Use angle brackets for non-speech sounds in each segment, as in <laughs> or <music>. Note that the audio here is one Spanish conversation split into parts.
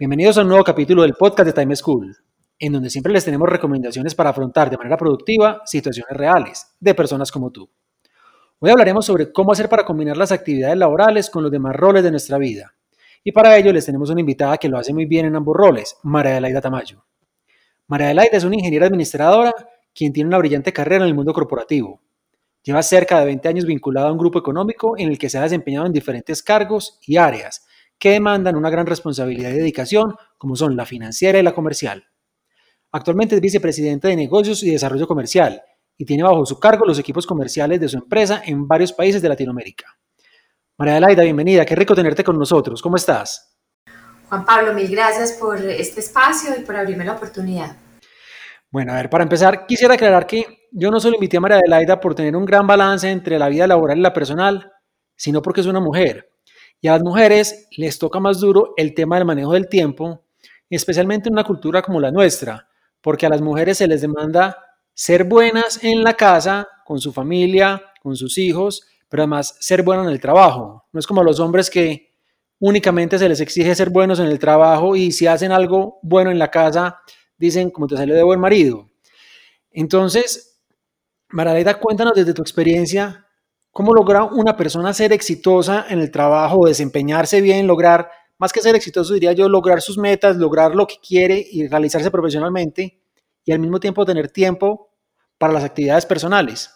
Bienvenidos a un nuevo capítulo del podcast de Time School, en donde siempre les tenemos recomendaciones para afrontar de manera productiva situaciones reales de personas como tú. Hoy hablaremos sobre cómo hacer para combinar las actividades laborales con los demás roles de nuestra vida. Y para ello les tenemos una invitada que lo hace muy bien en ambos roles, María Adelaida Tamayo. María Adelaida es una ingeniera administradora quien tiene una brillante carrera en el mundo corporativo. Lleva cerca de 20 años vinculada a un grupo económico en el que se ha desempeñado en diferentes cargos y áreas, que demandan una gran responsabilidad y dedicación, como son la financiera y la comercial. Actualmente es vicepresidente de negocios y desarrollo comercial y tiene bajo su cargo los equipos comerciales de su empresa en varios países de Latinoamérica. María Adelaida, bienvenida, qué rico tenerte con nosotros, ¿cómo estás? Juan Pablo, mil gracias por este espacio y por abrirme la oportunidad. Bueno, a ver, para empezar, quisiera aclarar que yo no solo invité a María Adelaida por tener un gran balance entre la vida laboral y la personal, sino porque es una mujer y a las mujeres les toca más duro el tema del manejo del tiempo, especialmente en una cultura como la nuestra, porque a las mujeres se les demanda ser buenas en la casa, con su familia, con sus hijos, pero además ser buenas en el trabajo. No es como a los hombres que únicamente se les exige ser buenos en el trabajo y si hacen algo bueno en la casa, dicen como te salió de buen marido. Entonces, Maraleta, cuéntanos desde tu experiencia, ¿Cómo logra una persona ser exitosa en el trabajo, desempeñarse bien, lograr, más que ser exitoso, diría yo, lograr sus metas, lograr lo que quiere y realizarse profesionalmente y al mismo tiempo tener tiempo para las actividades personales?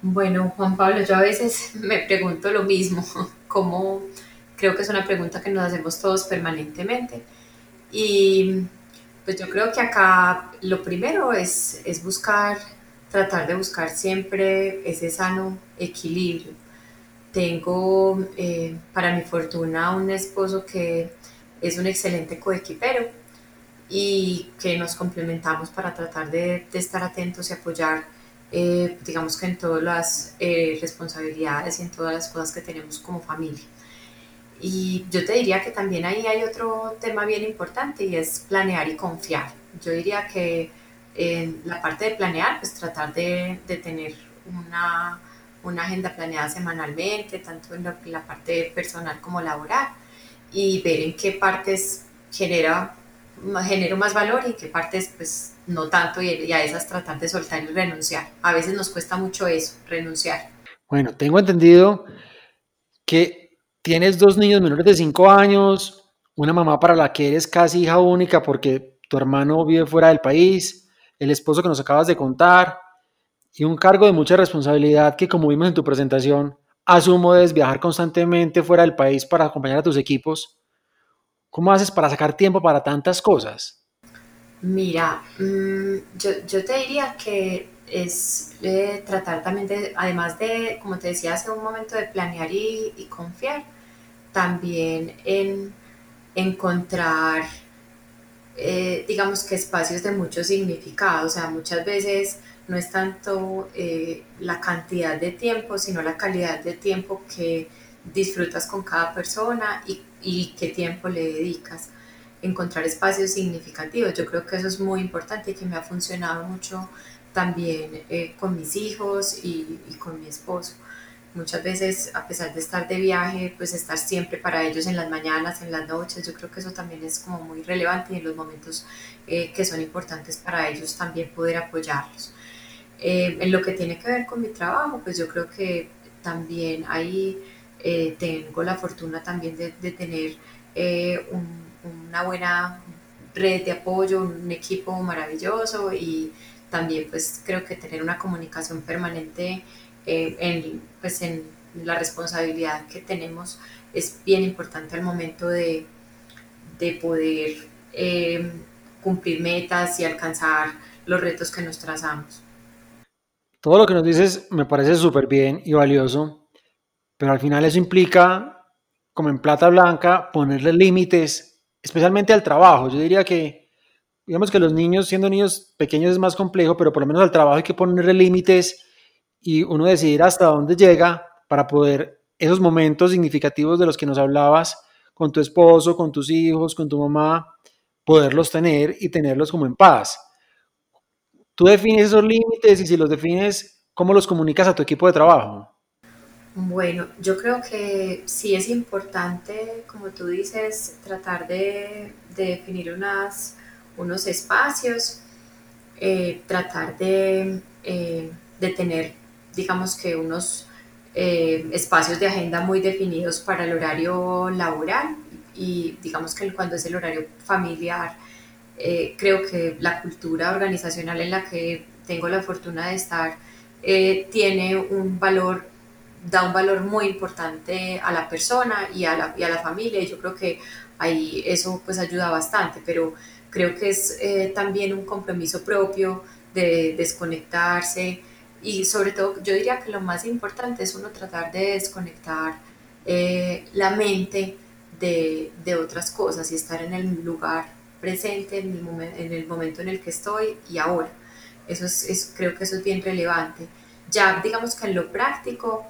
Bueno, Juan Pablo, yo a veces <laughs> me pregunto lo mismo, <laughs> como creo que es una pregunta que nos hacemos todos permanentemente. Y pues yo creo que acá lo primero es, es buscar tratar de buscar siempre ese sano equilibrio. Tengo, eh, para mi fortuna, un esposo que es un excelente coequipero y que nos complementamos para tratar de, estar atentos y apoyar, eh, digamos que en todas las eh, responsabilidades y en todas las cosas que tenemos como familia. Y yo te diría que también ahí hay otro tema bien importante y es planear y confiar. Yo diría que en la parte de planear, pues tratar de, de tener una, una, agenda planeada semanalmente, tanto en, la parte personal como laboral, y ver en qué partes genera, genero más valor y qué partes pues no tanto, y, y a esas tratar de soltar y renunciar. A veces nos cuesta mucho eso, renunciar. Bueno, tengo entendido que tienes dos niños menores de 5 años, una mamá para la que eres casi hija única porque tu hermano vive fuera del país, el esposo que nos acabas de contar y un cargo de mucha responsabilidad que como vimos en tu presentación, asumo debes viajar constantemente fuera del país para acompañar a tus equipos. ¿Cómo haces para sacar tiempo para tantas cosas? Mira, mm, yo, te diría que es eh, tratar también de, además de, como te decía hace un momento, de planear y, y confiar, también en encontrar eh, digamos que espacios de mucho significado, o sea, muchas veces no es tanto eh, la cantidad de tiempo, sino la calidad de tiempo que disfrutas con cada persona y, y qué tiempo le dedicas. Encontrar espacios significativos, yo creo que eso es muy importante y que me ha funcionado mucho también eh, con mis hijos y, y con mi esposo muchas veces, a pesar de estar de viaje, pues estar siempre para ellos en las mañanas, en las noches, yo creo que eso también es como muy relevante y en los momentos eh, que son importantes para ellos también poder apoyarlos. Eh, en lo que tiene que ver con mi trabajo, pues yo creo que también ahí eh, tengo la fortuna también de, de tener una buena red de apoyo, un equipo maravilloso y también pues creo que tener una comunicación permanente eh, en, pues en la responsabilidad que tenemos es bien importante al momento de, de poder eh, cumplir metas y alcanzar los retos que nos trazamos. Todo lo que nos dices me parece súper bien y valioso, pero al final eso implica, como en plata blanca, ponerle límites especialmente al trabajo. Yo diría que, digamos que los niños, siendo niños pequeños es más complejo, pero por lo menos al trabajo hay que ponerle límites y uno decidir hasta dónde llega para poder esos momentos significativos de los que nos hablabas con tu esposo, con tus hijos, con tu mamá, poderlos tener y tenerlos como en paz. Tú defines esos límites y si los defines, ¿cómo los comunicas a tu equipo de trabajo? Bueno, yo creo que sí es importante, como tú dices, tratar de, definir unas, unos espacios, eh, tratar de, eh, de, tener, digamos que unos eh, espacios de agenda muy definidos para el horario laboral y digamos que cuando es el horario familiar, eh, creo que la cultura organizacional en la que tengo la fortuna de estar eh, tiene un valor, da un valor muy importante a la persona y a la, y a la familia y yo creo que ahí eso pues ayuda bastante, pero creo que es también un compromiso propio de desconectarse, y sobre todo yo diría que lo más importante es uno tratar de desconectar eh, la mente de, de, otras cosas y estar en el lugar presente, en el, en el momento en el que estoy y ahora. Eso es, creo que eso es bien relevante. Ya digamos que en lo práctico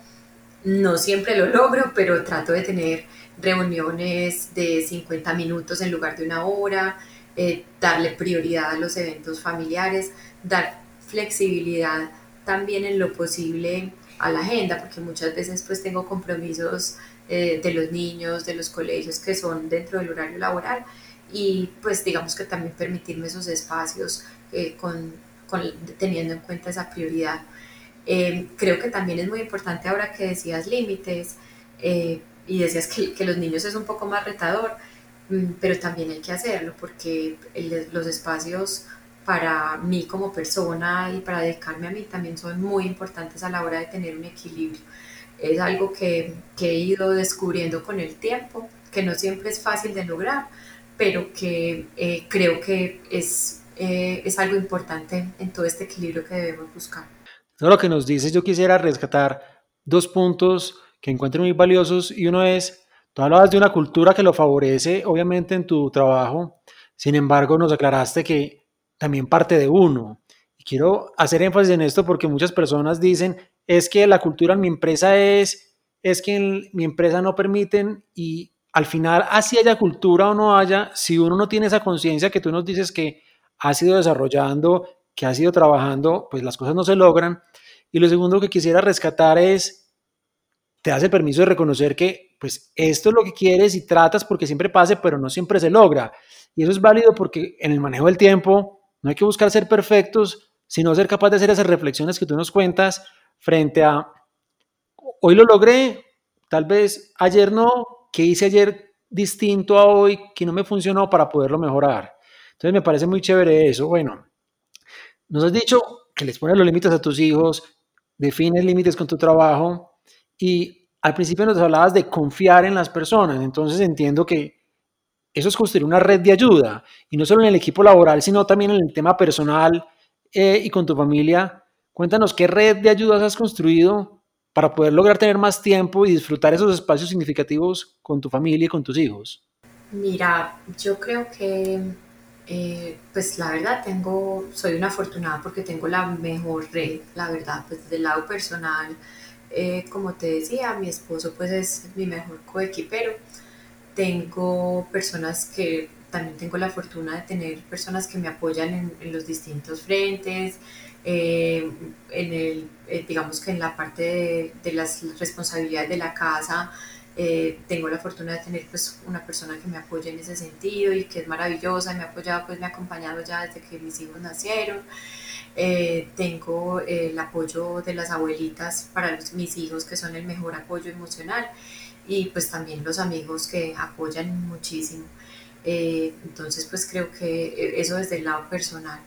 no siempre lo logro, pero trato de tener reuniones de 50 minutos en lugar de una hora, eh, darle prioridad a los eventos familiares, dar flexibilidad también en lo posible a la agenda, porque muchas veces pues tengo compromisos eh, de los niños, de los colegios que son dentro del horario laboral y pues digamos que también permitirme esos espacios eh, con, con, teniendo en cuenta esa prioridad. Eh, creo que también es muy importante ahora que decías límites y decías que, que, los niños es un poco más retador, mm, pero también hay que hacerlo porque los espacios para mí como persona y para dedicarme a mí también son muy importantes a la hora de tener un equilibrio. Es algo que, que he ido descubriendo con el tiempo, que no siempre es fácil de lograr, pero que eh, creo que es, eh, es algo importante en todo este equilibrio que debemos buscar. Todo lo que nos dices, yo quisiera rescatar dos puntos que encuentro muy valiosos y uno es, tú hablabas de una cultura que lo favorece, obviamente, en tu trabajo, sin embargo, nos aclaraste que también parte de uno. Y quiero hacer énfasis en esto porque muchas personas dicen, es que la cultura en mi empresa es, es que en mi empresa no permiten y al final, así haya cultura o no haya, si uno no tiene esa conciencia que tú nos dices que ha sido desarrollando, que ha sido trabajando, pues las cosas no se logran. Y lo segundo que quisiera rescatar es, te das el permiso de reconocer que, pues esto es lo que quieres y tratas porque siempre pase, pero no siempre se logra. Y eso es válido porque en el manejo del tiempo, no hay que buscar ser perfectos, sino ser capaz de hacer esas reflexiones que tú nos cuentas frente a, hoy lo logré, tal vez ayer no, ¿qué hice ayer distinto a hoy que no me funcionó para poderlo mejorar? Entonces me parece muy chévere eso. Bueno, nos has dicho que les pones los límites a tus hijos, defines límites con tu trabajo y al principio nos hablabas de confiar en las personas, entonces entiendo que eso es construir una red de ayuda, y no solo en el equipo laboral, sino también en el tema personal eh, y con tu familia. Cuéntanos qué red de ayudas has construido para poder lograr tener más tiempo y disfrutar esos espacios significativos con tu familia y con tus hijos. Mira, yo creo que, eh, pues la verdad, tengo, soy una afortunada porque tengo la mejor red, la verdad, pues del lado personal, eh, como te decía, mi esposo pues es mi mejor coequipero tengo personas que también tengo la fortuna de tener personas que me apoyan en, los distintos frentes, eh, en el, eh, digamos que en la parte de, las responsabilidades de la casa, eh, tengo la fortuna de tener pues una persona que me apoya en ese sentido y que es maravillosa, me ha apoyado, pues me ha acompañado ya desde que mis hijos nacieron. tengo el apoyo de las abuelitas para mis hijos que son el mejor apoyo emocional y pues también los amigos que apoyan muchísimo. Eh, entonces pues creo que eso desde el lado personal.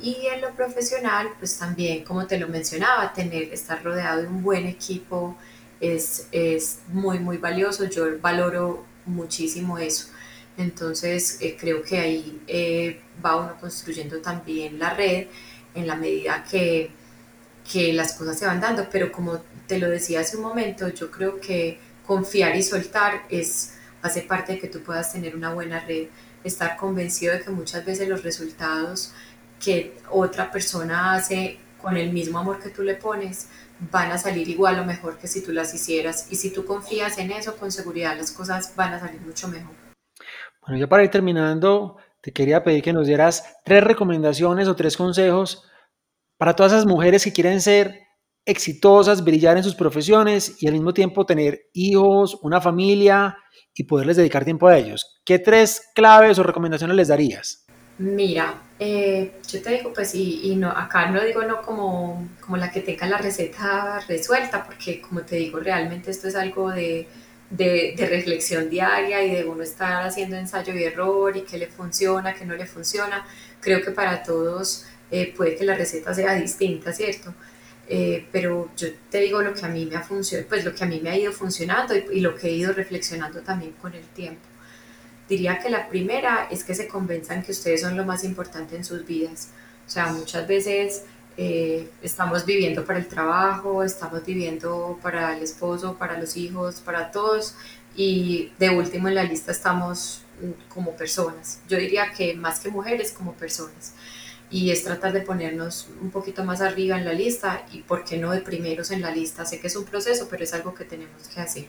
Y en lo profesional pues también como te lo mencionaba, tener, estar rodeado de un buen equipo es, es muy muy valioso, yo valoro muchísimo eso. Entonces eh, creo que ahí eh, va uno construyendo también la red en la medida que, que las cosas se van dando, pero como te lo decía hace un momento, yo creo que confiar y soltar es hace parte de que tú puedas tener una buena red, estar convencido de que muchas veces los resultados que otra persona hace con el mismo amor que tú le pones van a salir igual o mejor que si tú las hicieras. Y si tú confías en eso, con seguridad las cosas van a salir mucho mejor. Bueno, ya para ir terminando, te quería pedir que nos dieras tres recomendaciones o tres consejos para todas esas mujeres que quieren ser exitosas, brillar en sus profesiones y al mismo tiempo tener hijos, una familia y poderles dedicar tiempo a ellos. ¿Qué tres claves o recomendaciones les darías? Mira, eh, yo te digo, pues, y, no, acá no digo no como, como la que tenga la receta resuelta, porque como te digo, realmente esto es algo de, de, reflexión diaria y de uno estar haciendo ensayo y error y qué le funciona, qué no le funciona. Creo que para todos eh, puede que la receta sea distinta, ¿cierto? Eh, pero yo te digo lo que a mí me ha funcionado, pues lo que a mí me ha ido funcionando y, lo que he ido reflexionando también con el tiempo. Diría que la primera es que se convenzan que ustedes son lo más importante en sus vidas. O sea, muchas veces eh, estamos viviendo para el trabajo, estamos viviendo para el esposo, para los hijos, para todos y de último en la lista estamos mm, como personas. Yo diría que más que mujeres, como personas y es tratar de ponernos un poquito más arriba en la lista y por qué no de primeros en la lista. Sé que es un proceso, pero es algo que tenemos que hacer.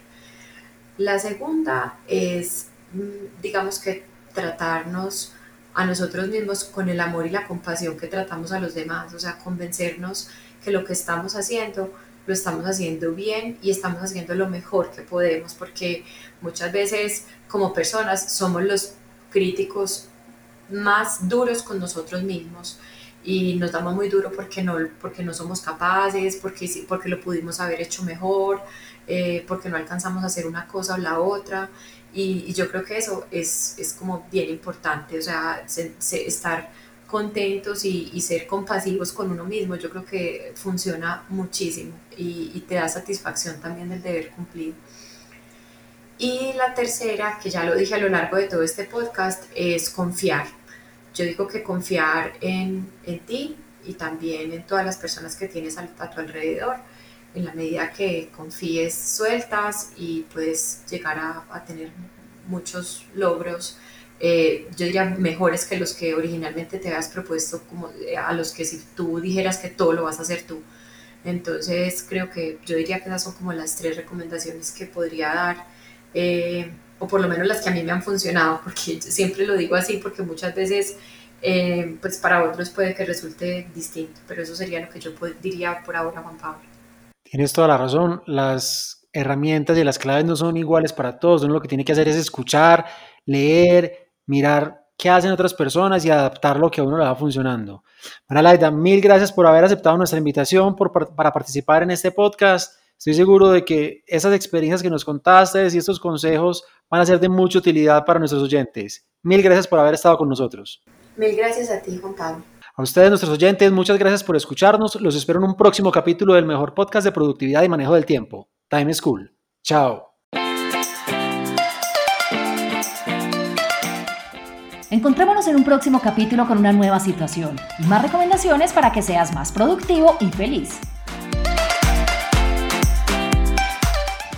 La segunda es, mm, digamos que tratarnos a nosotros mismos con el amor y la compasión que tratamos a los demás, o sea, convencernos que lo que estamos haciendo lo estamos haciendo bien y estamos haciendo lo mejor que podemos, porque muchas veces como personas somos los críticos más duros con nosotros mismos y nos damos muy duro porque no, porque no somos capaces, porque, porque lo pudimos haber hecho mejor, eh, porque no alcanzamos a hacer una cosa o la otra. Y, yo creo que eso es, es, como bien importante, o sea, estar contentos y, ser compasivos con uno mismo, yo creo que funciona muchísimo y, y te da satisfacción también del deber cumplido. Y la tercera, que ya lo dije a lo largo de todo este podcast, es confiar. Yo digo que confiar en, en ti y también en todas las personas que tienes a, tu alrededor. En la medida que confíes, sueltas y puedes llegar a, a tener muchos logros, eh, yo diría mejores que los que originalmente te habías propuesto, como eh, a los que si tú dijeras que todo lo vas a hacer tú. Entonces creo que yo diría que esas son como las tres recomendaciones que podría dar eh, o por lo menos las que a mí me han funcionado, porque siempre lo digo así, porque muchas veces, eh, pues para otros puede que resulte distinto, pero eso sería lo que yo diría por ahora, Juan Pablo. Tienes toda la razón, las herramientas y las claves no son iguales para todos, uno lo que tiene que hacer es escuchar, leer, mirar qué hacen otras personas y adaptar lo que a uno le va funcionando. Bueno, Laida, mil gracias por haber aceptado nuestra invitación por, para participar en este podcast. Estoy seguro de que esas experiencias que nos contaste y estos consejos van a ser de mucha utilidad para nuestros oyentes. Mil gracias por haber estado con nosotros. Mil gracias a ti, Juan Pablo. A ustedes, nuestros oyentes, muchas gracias por escucharnos. Los espero en un próximo capítulo del mejor podcast de productividad y manejo del tiempo, Time School. Chao. Encontrémonos en un próximo capítulo con una nueva situación y más recomendaciones para que seas más productivo y feliz.